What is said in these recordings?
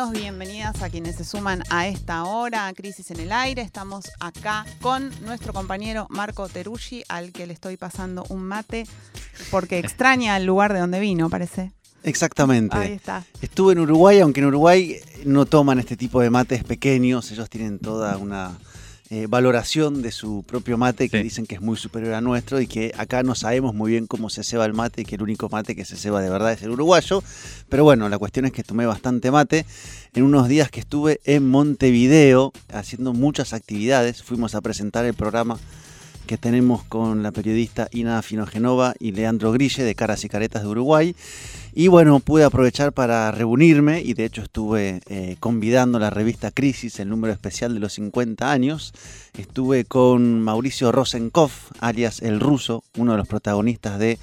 Bienvenidos, bienvenidas a quienes se suman a esta hora a Crisis en el Aire. Estamos acá con nuestro compañero Marco Teruggi, al que le estoy pasando un mate porque extraña el lugar de donde vino, parece. Exactamente. Ahí está. Estuve en Uruguay, aunque en Uruguay no toman este tipo de mates pequeños, ellos tienen toda una eh, valoración de su propio mate que dicen que es muy superior a nuestro y que acá no sabemos muy bien cómo se ceba el mate y que el único mate que se ceba de verdad es el uruguayo. Pero bueno, la cuestión es que tomé bastante mate en unos días que estuve en Montevideo haciendo muchas actividades. Fuimos a presentar el programa que tenemos con la periodista Ina Finogenova y Leandro Grille de Caras y Caretas de Uruguay. Y bueno, pude aprovechar para reunirme y de hecho estuve eh, convidando la revista Crisis, el número especial de los 50 años. Estuve con Mauricio Rosenkopf, alias El Ruso, uno de los protagonistas de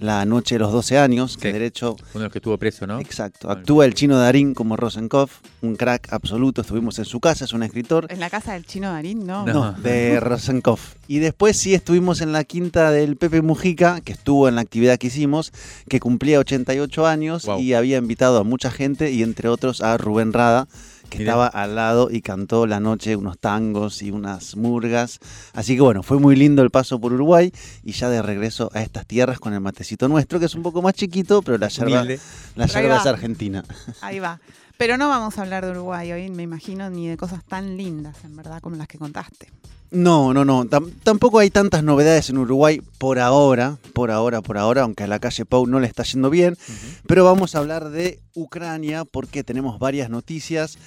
la noche de los 12 años, que derecho... Uno de los que estuvo preso, ¿no? Exacto. Actúa el chino Darín como Rosenkopf, un crack absoluto. Estuvimos en su casa, es un escritor. ¿En la casa del chino Darín? No. No, de Rosenkopf. Y después sí estuvimos en la quinta del Pepe Mujica, que estuvo en la actividad que hicimos, que cumplía 88 años y había invitado a mucha gente y entre otros a Rubén Rada que estaba al lado y cantó la noche unos tangos y unas murgas. Así que bueno, fue muy lindo el paso por Uruguay y ya de regreso a estas tierras con el matecito nuestro, que es un poco más chiquito, pero la yerba, la yerba es argentina. Ahí va. Pero no vamos a hablar de Uruguay hoy, me imagino, ni de cosas tan lindas, en verdad, como las que contaste. No, no, no. tampoco hay tantas novedades en Uruguay por ahora, por ahora, por ahora, aunque a la calle Pau no le está yendo bien. Pero vamos a hablar de Ucrania porque tenemos varias noticias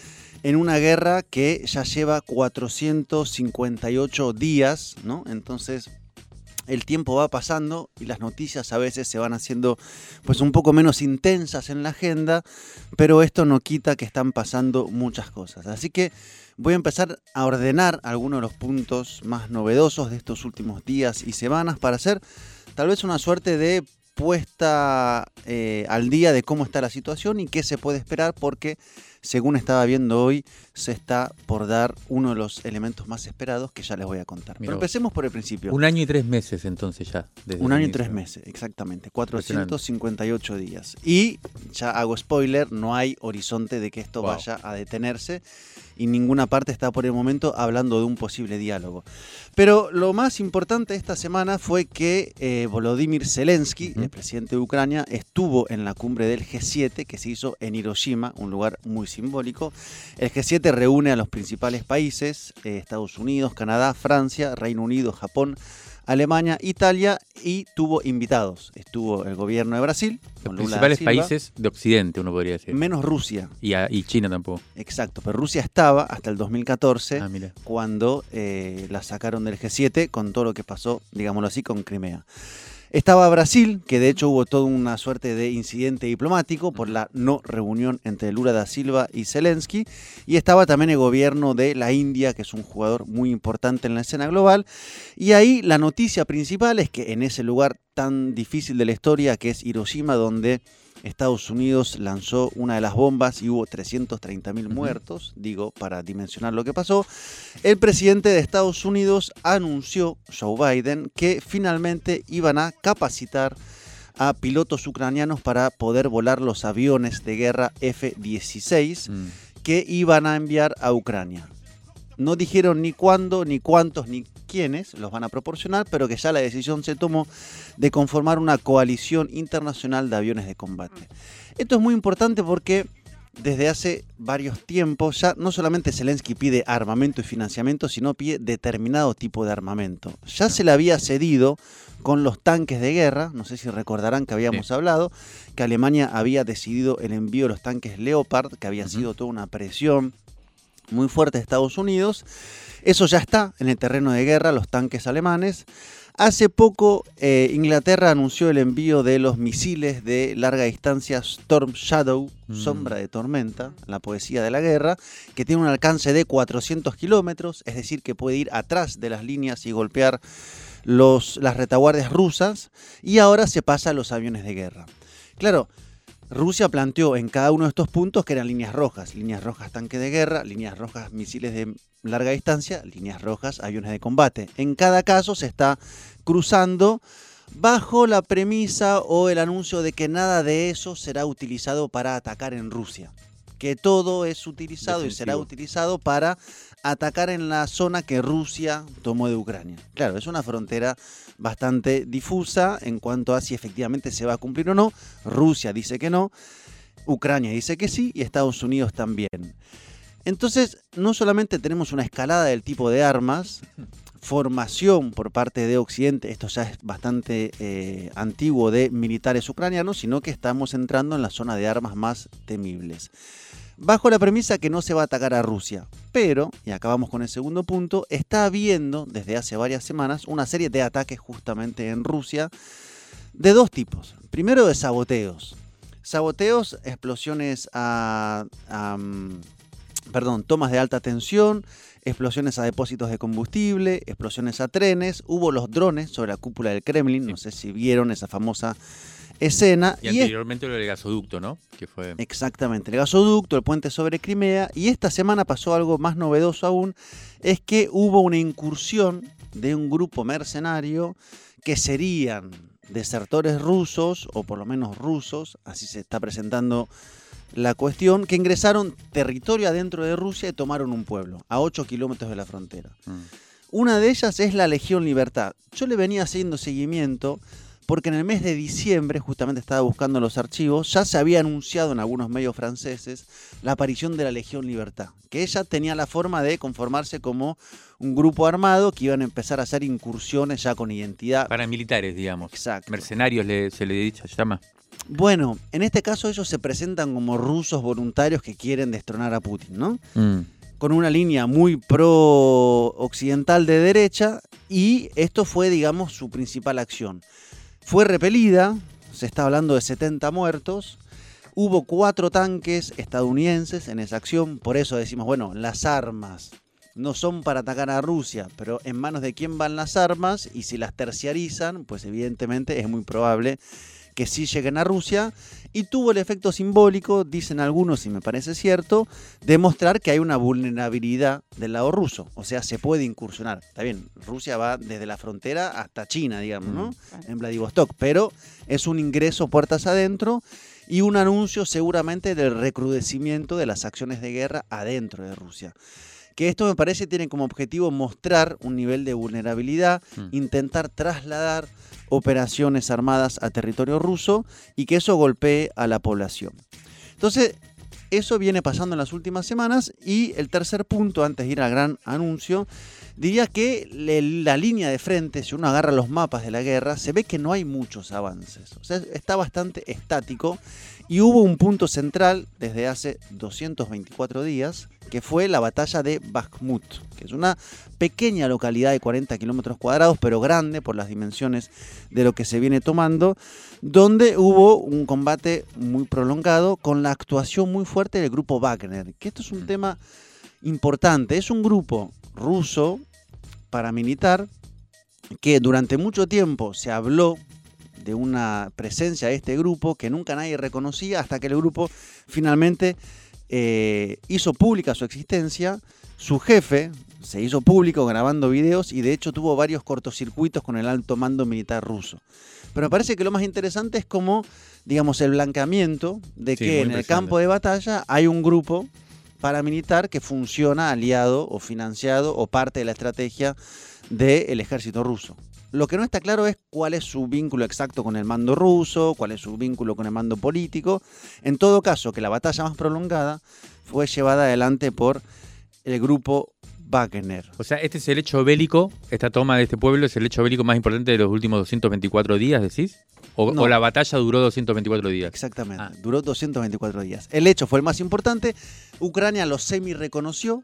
en una guerra que ya lleva 458 días, ¿no? Entonces el tiempo va pasando y las noticias a veces se van haciendo pues un poco menos intensas en la agenda, pero esto no quita que están pasando muchas cosas. Así que voy a empezar a ordenar algunos de los puntos más novedosos de estos últimos días y semanas para hacer tal vez una suerte de puesta eh, al día de cómo está la situación y qué se puede esperar porque según estaba viendo hoy, se está por dar uno de los elementos más esperados que ya les voy a contar. Pero empecemos por el principio. Un año y tres meses entonces ya. un año y tres meses, exactamente. 458 días. Y ya hago spoiler, no hay horizonte de que esto vaya a detenerse y ninguna parte está por el momento hablando de un posible diálogo. Pero lo más importante esta semana fue que eh, Volodymyr Zelensky, el presidente de Ucrania, estuvo en la cumbre del G7 que se hizo en Hiroshima, un lugar muy simbólico. El G7 reúne a los principales países, eh, Estados Unidos, Canadá, Francia, Reino Unido, Japón, Alemania, Italia y tuvo invitados. Estuvo el gobierno de Brasil. Los principales países de Occidente, uno podría decir. Menos Rusia. Y, China tampoco. Exacto, pero Rusia estaba hasta el 2014 ah, cuando eh, la sacaron del G7 con todo lo que pasó, digámoslo así, con Crimea. Estaba Brasil, que de hecho hubo toda una suerte de incidente diplomático por la no reunión entre Lula da Silva y Zelensky. Y estaba también el gobierno de la India, que es un jugador muy importante en la escena global. Y ahí la noticia principal es que en ese lugar tan difícil de la historia, que es Hiroshima, donde Estados Unidos lanzó una de las bombas y hubo 330 mil muertos, digo, para dimensionar lo que pasó. El presidente de Estados Unidos anunció, Joe Biden, que finalmente iban a capacitar a pilotos ucranianos para poder volar los aviones de guerra F-16 mm. que iban a enviar a Ucrania. No dijeron ni cuándo, ni cuántos, ni quiénes los van a proporcionar, pero que ya la decisión se tomó de conformar una coalición internacional de aviones de combate. Esto es muy importante porque desde hace varios tiempos ya no solamente Zelensky pide armamento y financiamiento, sino pide determinado tipo de armamento. Ya se le había cedido con los tanques de guerra, no sé si recordarán que habíamos hablado, que Alemania había decidido el envío de los tanques Leopard, que había sido toda una presión muy fuerte de Estados Unidos. Eso ya está en el terreno de guerra, los tanques alemanes. Hace poco eh, Inglaterra anunció el envío de los misiles de larga distancia Storm Shadow, Mm. sombra de tormenta, la poesía de la guerra, que tiene un alcance de 400 kilómetros, es decir, que puede ir atrás de las líneas y golpear los, las retaguardias rusas, y ahora se pasa a los aviones de guerra. Claro, Rusia planteó en cada uno de estos puntos que eran líneas rojas, líneas rojas tanque de guerra, líneas rojas misiles de larga distancia, líneas rojas aviones de combate. En cada caso se está cruzando bajo la premisa o el anuncio de que nada de eso será utilizado para atacar en Rusia, que todo es utilizado y será utilizado para atacar en la zona que Rusia tomó de Ucrania. Claro, es una frontera bastante difusa en cuanto a si efectivamente se va a cumplir o no. Rusia dice que no, Ucrania dice que sí y Estados Unidos también. Entonces, no solamente tenemos una escalada del tipo de armas, formación por parte de Occidente, esto ya es bastante eh, antiguo de militares ucranianos, sino que estamos entrando en la zona de armas más temibles. Bajo la premisa que no se va a atacar a Rusia, pero, y acabamos con el segundo punto, está habiendo desde hace varias semanas una serie de ataques justamente en Rusia de dos tipos. Primero de saboteos. Saboteos, explosiones a, a, mm, perdón, tomas de alta tensión, explosiones a depósitos de combustible, explosiones a trenes, hubo los drones sobre la cúpula del Kremlin, no sé si vieron esa famosa escena. Y y es- anteriormente lo del gasoducto, ¿no? Que fue. Exactamente, el gasoducto, el puente sobre Crimea. Y esta semana pasó algo más novedoso aún, es que hubo una incursión de un grupo mercenario que serían desertores rusos, o por lo menos rusos, así se está presentando la cuestión, que ingresaron territorio adentro de Rusia y tomaron un pueblo, a 8 kilómetros de la frontera. Mm. Una de ellas es la Legión Libertad. Yo le venía haciendo seguimiento porque en el mes de diciembre, justamente estaba buscando los archivos, ya se había anunciado en algunos medios franceses la aparición de la Legión Libertad, que ella tenía la forma de conformarse como un grupo armado que iban a empezar a hacer incursiones ya con identidad. Paramilitares, digamos. Exacto. Mercenarios le- se le dice, se llama. Bueno, en este caso ellos se presentan como rusos voluntarios que quieren destronar a Putin, ¿no? Mm. con una línea muy pro occidental de derecha y esto fue, digamos, su principal acción. Fue repelida, se está hablando de 70 muertos, hubo cuatro tanques estadounidenses en esa acción, por eso decimos, bueno, las armas no son para atacar a Rusia, pero en manos de quién van las armas y si las terciarizan, pues evidentemente es muy probable que sí lleguen a Rusia y tuvo el efecto simbólico, dicen algunos y me parece cierto, demostrar que hay una vulnerabilidad del lado ruso, o sea, se puede incursionar. Está bien, Rusia va desde la frontera hasta China, digamos, ¿no? Claro. En Vladivostok, pero es un ingreso puertas adentro y un anuncio seguramente del recrudecimiento de las acciones de guerra adentro de Rusia. Que esto me parece tiene como objetivo mostrar un nivel de vulnerabilidad, Mm. intentar trasladar operaciones armadas a territorio ruso y que eso golpee a la población. Entonces, eso viene pasando en las últimas semanas y el tercer punto, antes de ir al gran anuncio, diría que le- la línea de frente, si uno agarra los mapas de la guerra, se ve que no hay muchos avances. O sea, está bastante estático y hubo un punto central desde hace 224 días, que fue la batalla de Bakhmut, que es una pequeña localidad de 40 kilómetros cuadrados, pero grande por las dimensiones de lo que se viene tomando, donde hubo un combate muy prolongado con la actuación muy fuerte del grupo Wagner, que esto es un Mm. tema importante, es un grupo ruso paramilitar que durante mucho tiempo se habló de una presencia de este grupo que nunca nadie reconocía hasta que el grupo finalmente eh, hizo pública su existencia. Su jefe se hizo público grabando videos y de hecho tuvo varios cortocircuitos con el alto mando militar ruso. Pero me parece que lo más interesante es como, digamos, el blanqueamiento de Sí, que en el campo de batalla hay un grupo paramilitar que funciona aliado o financiado o parte de la estrategia del ejército ruso. Lo que no está claro es cuál es su vínculo exacto con el mando ruso, cuál es su vínculo con el mando político. En todo caso, que la batalla más prolongada fue llevada adelante por el grupo Wagner. O sea, este es el hecho bélico, esta toma de este pueblo es el hecho bélico más importante de los últimos 224 días, decís? ¿O, No. o la batalla duró 224 días? Exactamente, Ah. duró 224 días. El hecho fue el más importante. Ucrania lo semi reconoció.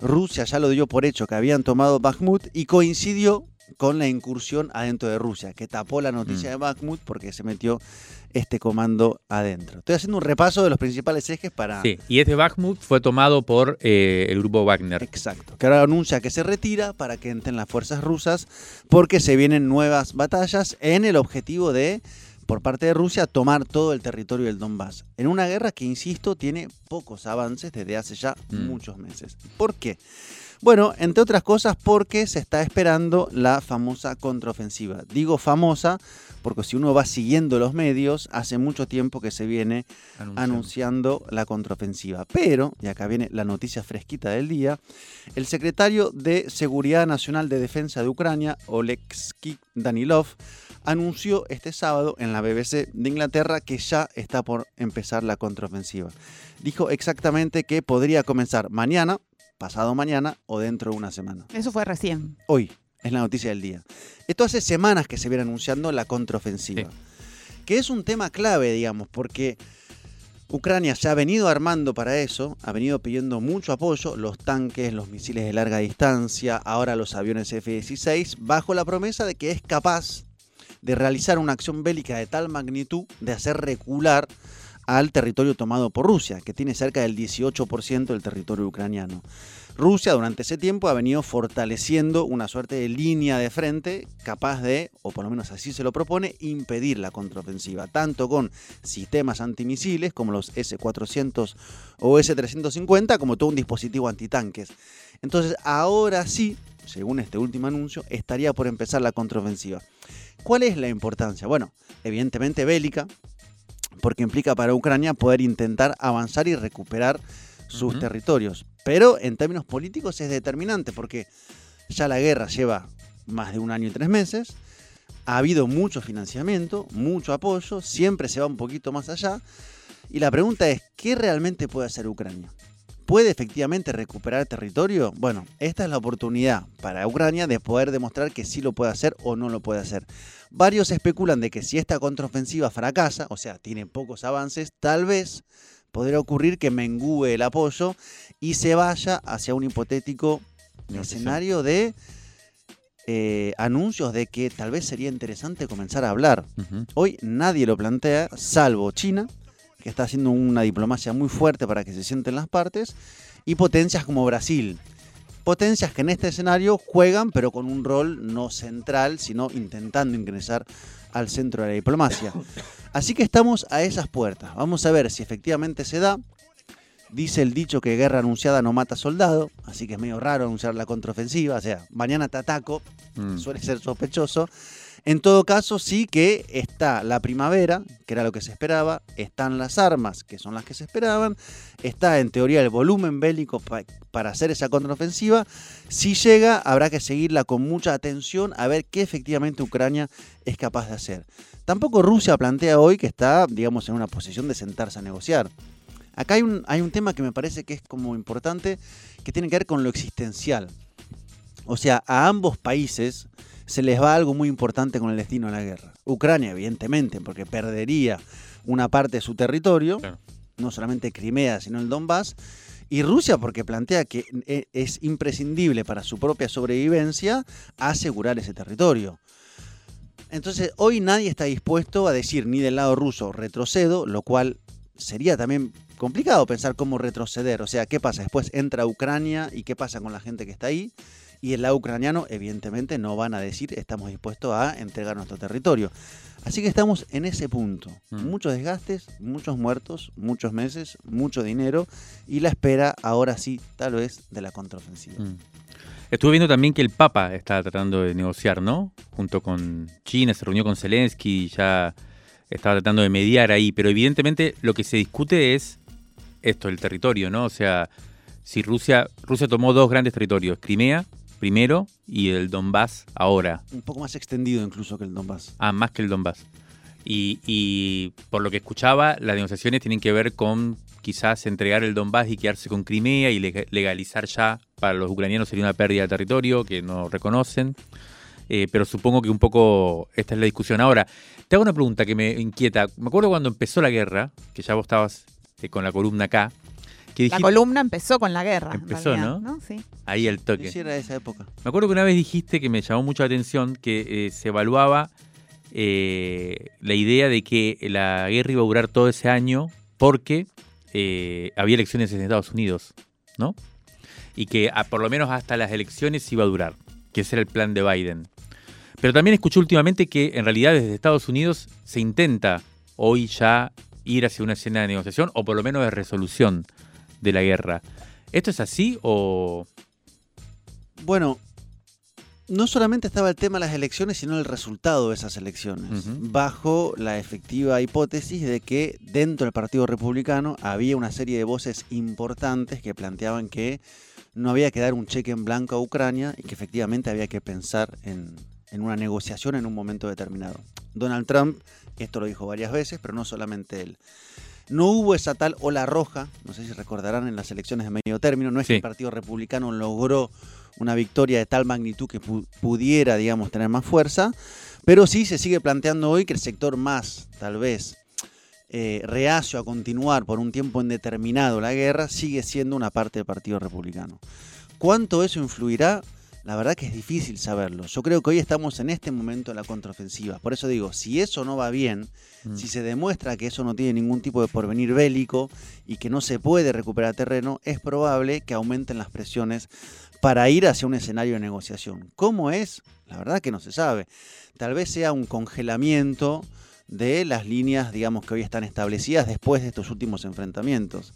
Rusia ya lo dio por hecho que habían tomado Bakhmut y coincidió con la incursión adentro de Rusia, que tapó la noticia Mm. de Bakhmut porque se metió este comando adentro. Estoy haciendo un repaso de los principales ejes para... Sí, y este Bakhmut fue tomado por eh, el grupo Wagner. Exacto, que ahora anuncia que se retira para que entren las fuerzas rusas porque se vienen nuevas batallas en el objetivo de, por parte de Rusia, tomar todo el territorio del Donbass. En una guerra que, insisto, tiene pocos avances desde hace ya Mm. muchos meses. ¿Por qué? Bueno, entre otras cosas porque se está esperando la famosa contraofensiva. Digo famosa porque si uno va siguiendo los medios, hace mucho tiempo que se viene anunciando la contraofensiva. Pero, y acá viene la noticia fresquita del día, el secretario de Seguridad Nacional de Defensa de Ucrania, Oleksiy Danilov, anunció este sábado en la BBC de Inglaterra que ya está por empezar la contraofensiva. Dijo exactamente que podría comenzar mañana, pasado mañana o dentro de una semana. Eso fue recién. Hoy es la noticia del día. Esto hace semanas que se viene anunciando la contraofensiva. Sí. Que es un tema clave, digamos, porque Ucrania se ha venido armando para eso, ha venido pidiendo mucho apoyo, los tanques, los misiles de larga distancia, ahora los aviones F-16, bajo la promesa de que es capaz de realizar una acción bélica de tal magnitud de hacer recular al territorio tomado por Rusia, que tiene cerca del 18% del territorio ucraniano. Rusia durante ese tiempo ha venido fortaleciendo una suerte de línea de frente capaz de, o por lo menos así se lo propone, impedir la contraofensiva, tanto con sistemas antimisiles como los S-400 o S-350, como todo un dispositivo antitanques. Entonces, ahora sí, según este último anuncio, estaría por empezar la contraofensiva. ¿Cuál es la importancia? Bueno, evidentemente bélica, porque implica para Ucrania poder intentar avanzar y recuperar sus territorios. Pero en términos políticos es determinante porque ya la guerra lleva más de un año y tres meses, ha habido mucho financiamiento, mucho apoyo, siempre se va un poquito más allá. Y la pregunta es, ¿qué realmente puede hacer Ucrania? ¿Puede efectivamente recuperar territorio? Bueno, esta es la oportunidad para Ucrania de poder demostrar que sí lo puede hacer o no lo puede hacer. Varios especulan de que si esta contraofensiva fracasa, o sea, tiene pocos avances, tal vez podría ocurrir que mengúe el apoyo y se vaya hacia un hipotético escenario de eh, anuncios de que tal vez sería interesante comenzar a hablar. Hoy nadie lo plantea, salvo China, que está haciendo una diplomacia muy fuerte para que se sienten las partes, y potencias como Brasil. Potencias que en este escenario juegan, pero con un rol no central, sino intentando ingresar al centro de la diplomacia. Así que estamos a esas puertas. Vamos a ver si efectivamente se da. Dice el dicho que guerra anunciada no mata soldado, así que es medio raro anunciar la contraofensiva. O sea, mañana te ataco, Mm. suele ser sospechoso. En todo caso, sí que está la primavera, que era lo que se esperaba, están las armas, que son las que se esperaban, está en teoría el volumen bélico pa- para hacer esa contraofensiva. Si llega, habrá que seguirla con mucha atención a ver qué efectivamente Ucrania es capaz de hacer. Tampoco Rusia plantea hoy que está, digamos, en una posición de sentarse a negociar. Acá hay un, hay un tema que me parece que es como importante, que tiene que ver con lo existencial. O sea, a ambos países se les va algo muy importante con el destino de la guerra. Ucrania, evidentemente, porque perdería una parte de su territorio, Claro. no solamente Crimea, sino el Donbass. Y Rusia, porque plantea que e- es imprescindible para su propia sobrevivencia asegurar ese territorio. Entonces, hoy nadie está dispuesto a decir ni del lado ruso retrocedo, lo cual sería también complicado pensar cómo retroceder. O sea, ¿qué pasa? Después entra Ucrania y qué pasa con la gente que está ahí. Y el lado ucraniano, evidentemente, no van a decir estamos dispuestos a entregar nuestro territorio. Así que estamos en ese punto. Mm. Muchos desgastes, muchos muertos, muchos meses, mucho dinero y la espera, ahora sí, tal vez, de la contraofensiva. Mm. Estuve viendo también que el Papa está tratando de negociar, ¿no? Junto con China, se reunió con Zelensky, ya estaba tratando de mediar ahí, pero evidentemente lo que se discute es esto, el territorio, ¿no? O sea, si Rusia, Rusia tomó dos grandes territorios, Crimea primero y el Donbass ahora, Un poco más extendido incluso que el Donbass. ah, más que el Donbass. Y, y por lo que escuchaba, las negociaciones tienen que ver con quizás entregar el Donbass y quedarse con Crimea y lega- legalizar ya, para los ucranianos sería una pérdida de territorio que no reconocen. Eh, pero supongo que un poco esta es la discusión. Ahora, te hago una pregunta que me inquieta. Me acuerdo cuando empezó la guerra, que ya vos estabas eh, con la columna acá, que la columna empezó con la guerra. Empezó, ¿no? Sí. Ahí el toque. Sí, era esa época. Me acuerdo que una vez dijiste que me llamó mucho la atención que eh, se evaluaba eh, la idea de que la guerra iba a durar todo ese año porque eh, había elecciones en Estados Unidos, ¿no? Y que por lo menos hasta las elecciones iba a durar, que ese era el plan de Biden. Pero también escuché últimamente que en realidad desde Estados Unidos se intenta hoy ya ir hacia una escena de negociación o por lo menos de resolución de la guerra. ¿Esto es así o...? Bueno, no solamente estaba el tema de las elecciones, sino el resultado de esas elecciones, bajo la efectiva hipótesis de que dentro del Partido Republicano había una serie de voces importantes que planteaban que no había que dar un cheque en blanco a Ucrania y que efectivamente había que pensar en, en una negociación en un momento determinado. Donald Trump, esto lo dijo varias veces, pero no solamente él. No hubo esa tal ola roja, no sé si recordarán en las elecciones de medio término, no es que el Partido Republicano logró una victoria de tal magnitud que pudiera, digamos, tener más fuerza, pero sí se sigue planteando hoy que el sector más, tal vez, eh, reacio a continuar por un tiempo indeterminado la guerra, sigue siendo una parte del Partido Republicano. ¿Cuánto eso influirá? La verdad que es difícil saberlo. Yo creo que hoy estamos en este momento de la contraofensiva. Por eso digo, si eso no va bien, mm. si se demuestra que eso no tiene ningún tipo de porvenir bélico y que no se puede recuperar terreno, es probable que aumenten las presiones para ir hacia un escenario de negociación. ¿Cómo es? La verdad que no se sabe. Tal vez sea un congelamiento de las líneas, digamos, que hoy están establecidas después de estos últimos enfrentamientos.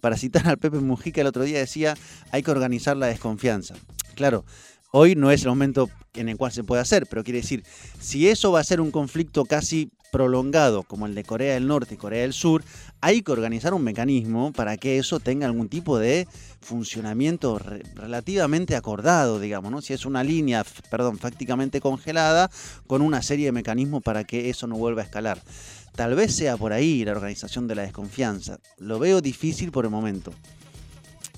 Para citar al Pepe Mujica el otro día decía, hay que organizar la desconfianza. Claro, hoy no es el momento en el cual se puede hacer, pero quiere decir, si eso va a ser un conflicto casi prolongado como el de Corea del Norte y Corea del Sur, hay que organizar un mecanismo para que eso tenga algún tipo de funcionamiento relativamente acordado, digamos, ¿no? Si es una línea, perdón, prácticamente congelada, con una serie de mecanismos para que eso no vuelva a escalar. Tal vez sea por ahí la organización de la desconfianza. Lo veo difícil por el momento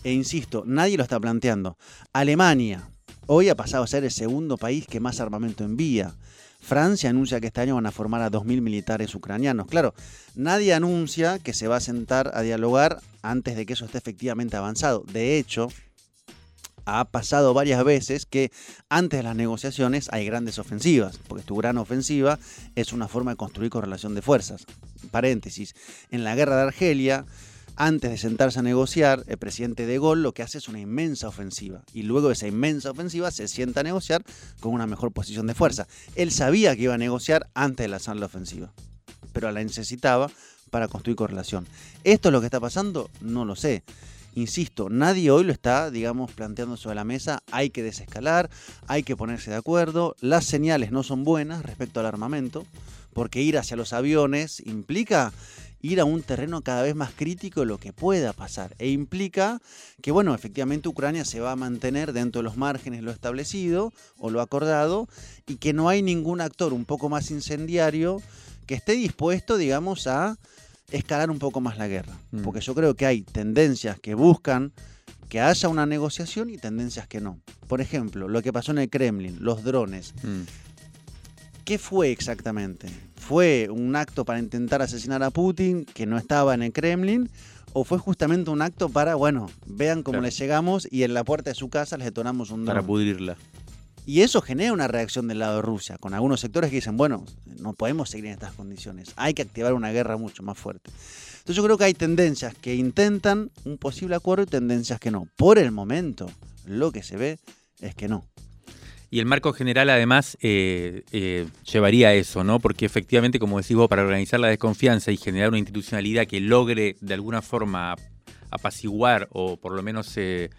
e insisto, nadie lo está planteando. Alemania hoy ha pasado a ser el segundo país que más armamento envía. Francia anuncia que este año van a formar a 2.000 militares ucranianos. Claro, nadie anuncia que se va a sentar a dialogar antes de que eso esté efectivamente avanzado. De hecho, ha pasado varias veces que antes de las negociaciones hay grandes ofensivas, porque tu gran ofensiva es una forma de construir correlación de fuerzas. Paréntesis, en la guerra de Argelia antes de sentarse a negociar, el presidente de Gaulle lo que hace es una inmensa ofensiva. Y luego de esa inmensa ofensiva se sienta a negociar con una mejor posición de fuerza. Él sabía que iba a negociar antes de lanzar la ofensiva, pero la necesitaba para construir correlación. ¿Esto es lo que está pasando? No lo sé. Insisto, nadie hoy lo está, digamos, planteando sobre la mesa. Hay que desescalar, hay que ponerse de acuerdo. Las señales no son buenas respecto al armamento, porque ir hacia los aviones implica ir a un terreno cada vez más crítico de lo que pueda pasar. E implica que, bueno, efectivamente Ucrania se va a mantener dentro de los márgenes lo establecido o lo acordado y que no hay ningún actor un poco más incendiario que esté dispuesto, digamos, a escalar un poco más la guerra. Mm. Porque yo creo que hay tendencias que buscan que haya una negociación y tendencias que no. Por ejemplo, lo que pasó en el Kremlin, los drones. Mm. ¿Qué fue exactamente? ¿Fue un acto para intentar asesinar a Putin que no estaba en el Kremlin? ¿O fue justamente un acto para, bueno, vean cómo les llegamos y en la puerta de su casa les detonamos un dron? Para pudrirla. Y eso genera una reacción del lado de Rusia, con algunos sectores que dicen, bueno, no podemos seguir en estas condiciones, hay que activar una guerra mucho más fuerte. Entonces yo creo que hay tendencias que intentan un posible acuerdo y tendencias que no. Por el momento, lo que se ve es que no. Y el marco general además eh, eh, llevaría a eso, ¿no? Porque efectivamente, como decís vos, para organizar la desconfianza y generar una institucionalidad que logre de alguna forma apaciguar o por lo menos eh,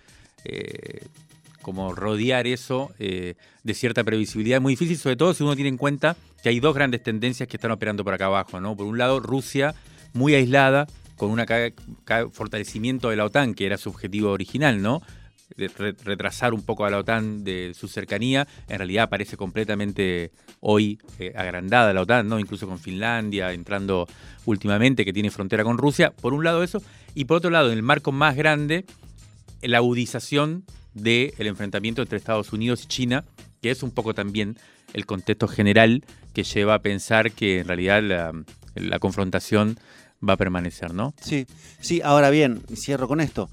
como rodear eso de cierta previsibilidad es muy difícil, sobre todo si uno tiene en cuenta que hay dos grandes tendencias que están operando por acá abajo, ¿no? Por un lado, Rusia muy aislada, con un fortalecimiento de la OTAN, que era su objetivo original, ¿no? Retrasar un poco a la OTAN de su cercanía, en realidad parece completamente hoy eh, agrandada la OTAN, ¿no? incluso con Finlandia entrando últimamente, que tiene frontera con Rusia. Por un lado eso, y por otro lado, en el marco más grande, la agudización del enfrentamiento entre Estados Unidos y China, que es un poco también el contexto general que lleva a pensar que en realidad la confrontación va a permanecer, ¿no? Sí, sí, ahora bien, cierro con esto.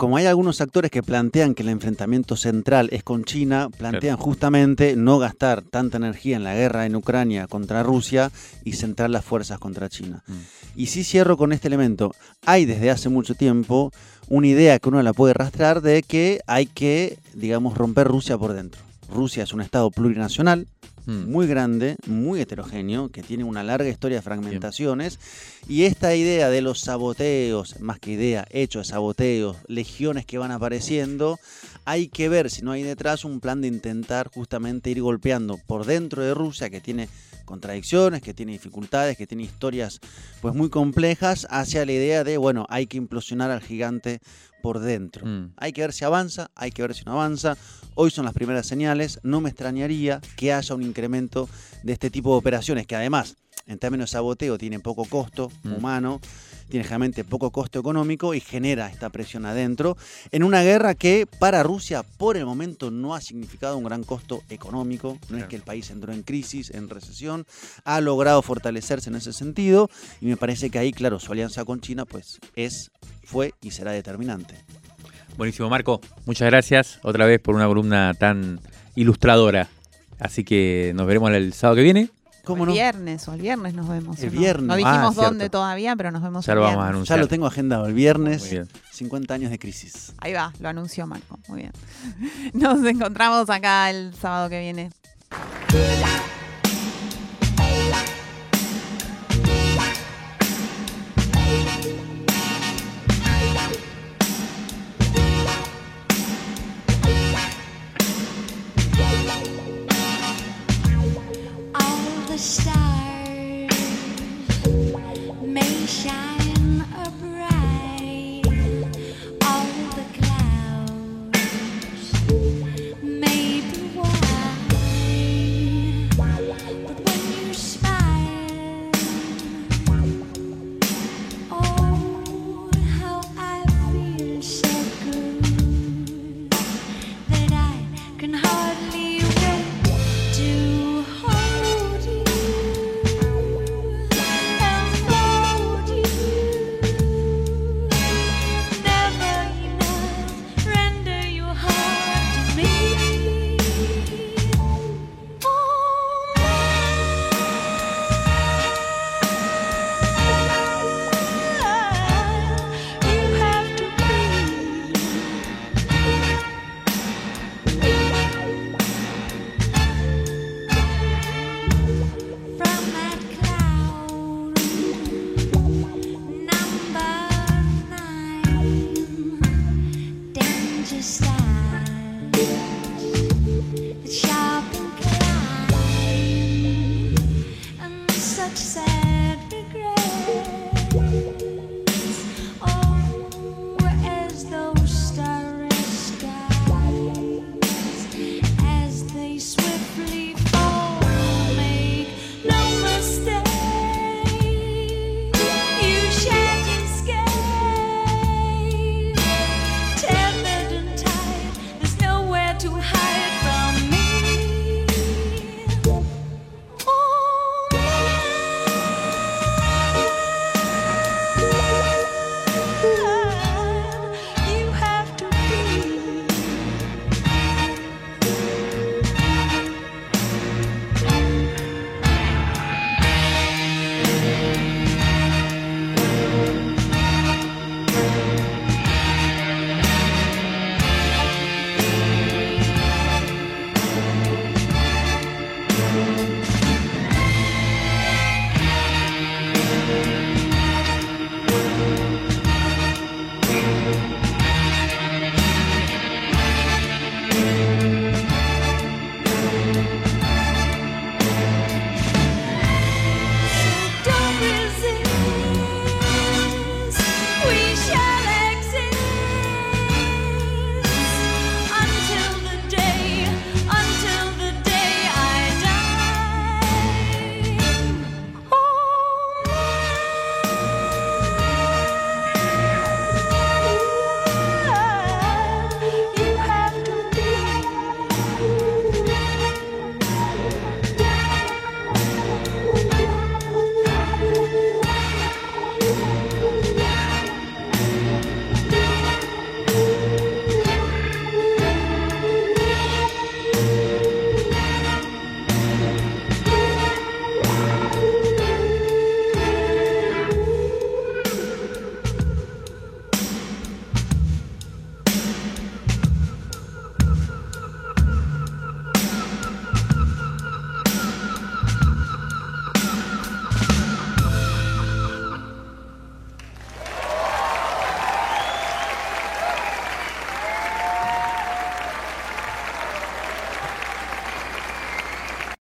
Como hay algunos actores que plantean que el enfrentamiento central es con China, plantean justamente no gastar tanta energía en la guerra en Ucrania contra Rusia y centrar las fuerzas contra China. Mm. Y sí cierro con este elemento. Hay desde hace mucho tiempo una idea que uno la puede rastrear de que hay que, digamos, romper Rusia por dentro. Rusia es un Estado plurinacional, Mm. muy grande, muy heterogéneo, que tiene una larga historia de fragmentaciones. Y esta idea de los saboteos, más que idea, hechos de saboteos, legiones que van apareciendo, hay que ver si no hay detrás un plan de intentar justamente ir golpeando por dentro de Rusia, que tiene contradicciones, que tiene dificultades, que tiene historias pues muy complejas, hacia la idea de, bueno, hay que implosionar al gigante por dentro. Mm. Hay que ver si avanza, hay que ver si no avanza. Hoy son las primeras señales, no me extrañaría que haya un incremento de este tipo de operaciones, que además, en términos de saboteo, tienen poco costo mm. humano tiene generalmente poco costo económico y genera esta presión adentro, en una guerra que para Rusia por el momento no ha significado un gran costo económico, no es que el país entró en crisis, en recesión, ha logrado fortalecerse en ese sentido y me parece que ahí, claro, su alianza con China pues es, fue y será determinante. Buenísimo, Marco. Muchas gracias otra vez por una columna tan ilustradora. Así que nos veremos el sábado que viene el viernes, o el viernes nos vemos. El viernes. No, dijimos ah, dónde todavía, pero nos vemos ya el lo vamos a anunciar. Ya lo tengo agendado, el viernes, 50 años de crisis. Ahí va, lo anunció Marco, muy bien. Nos encontramos acá el sábado que viene.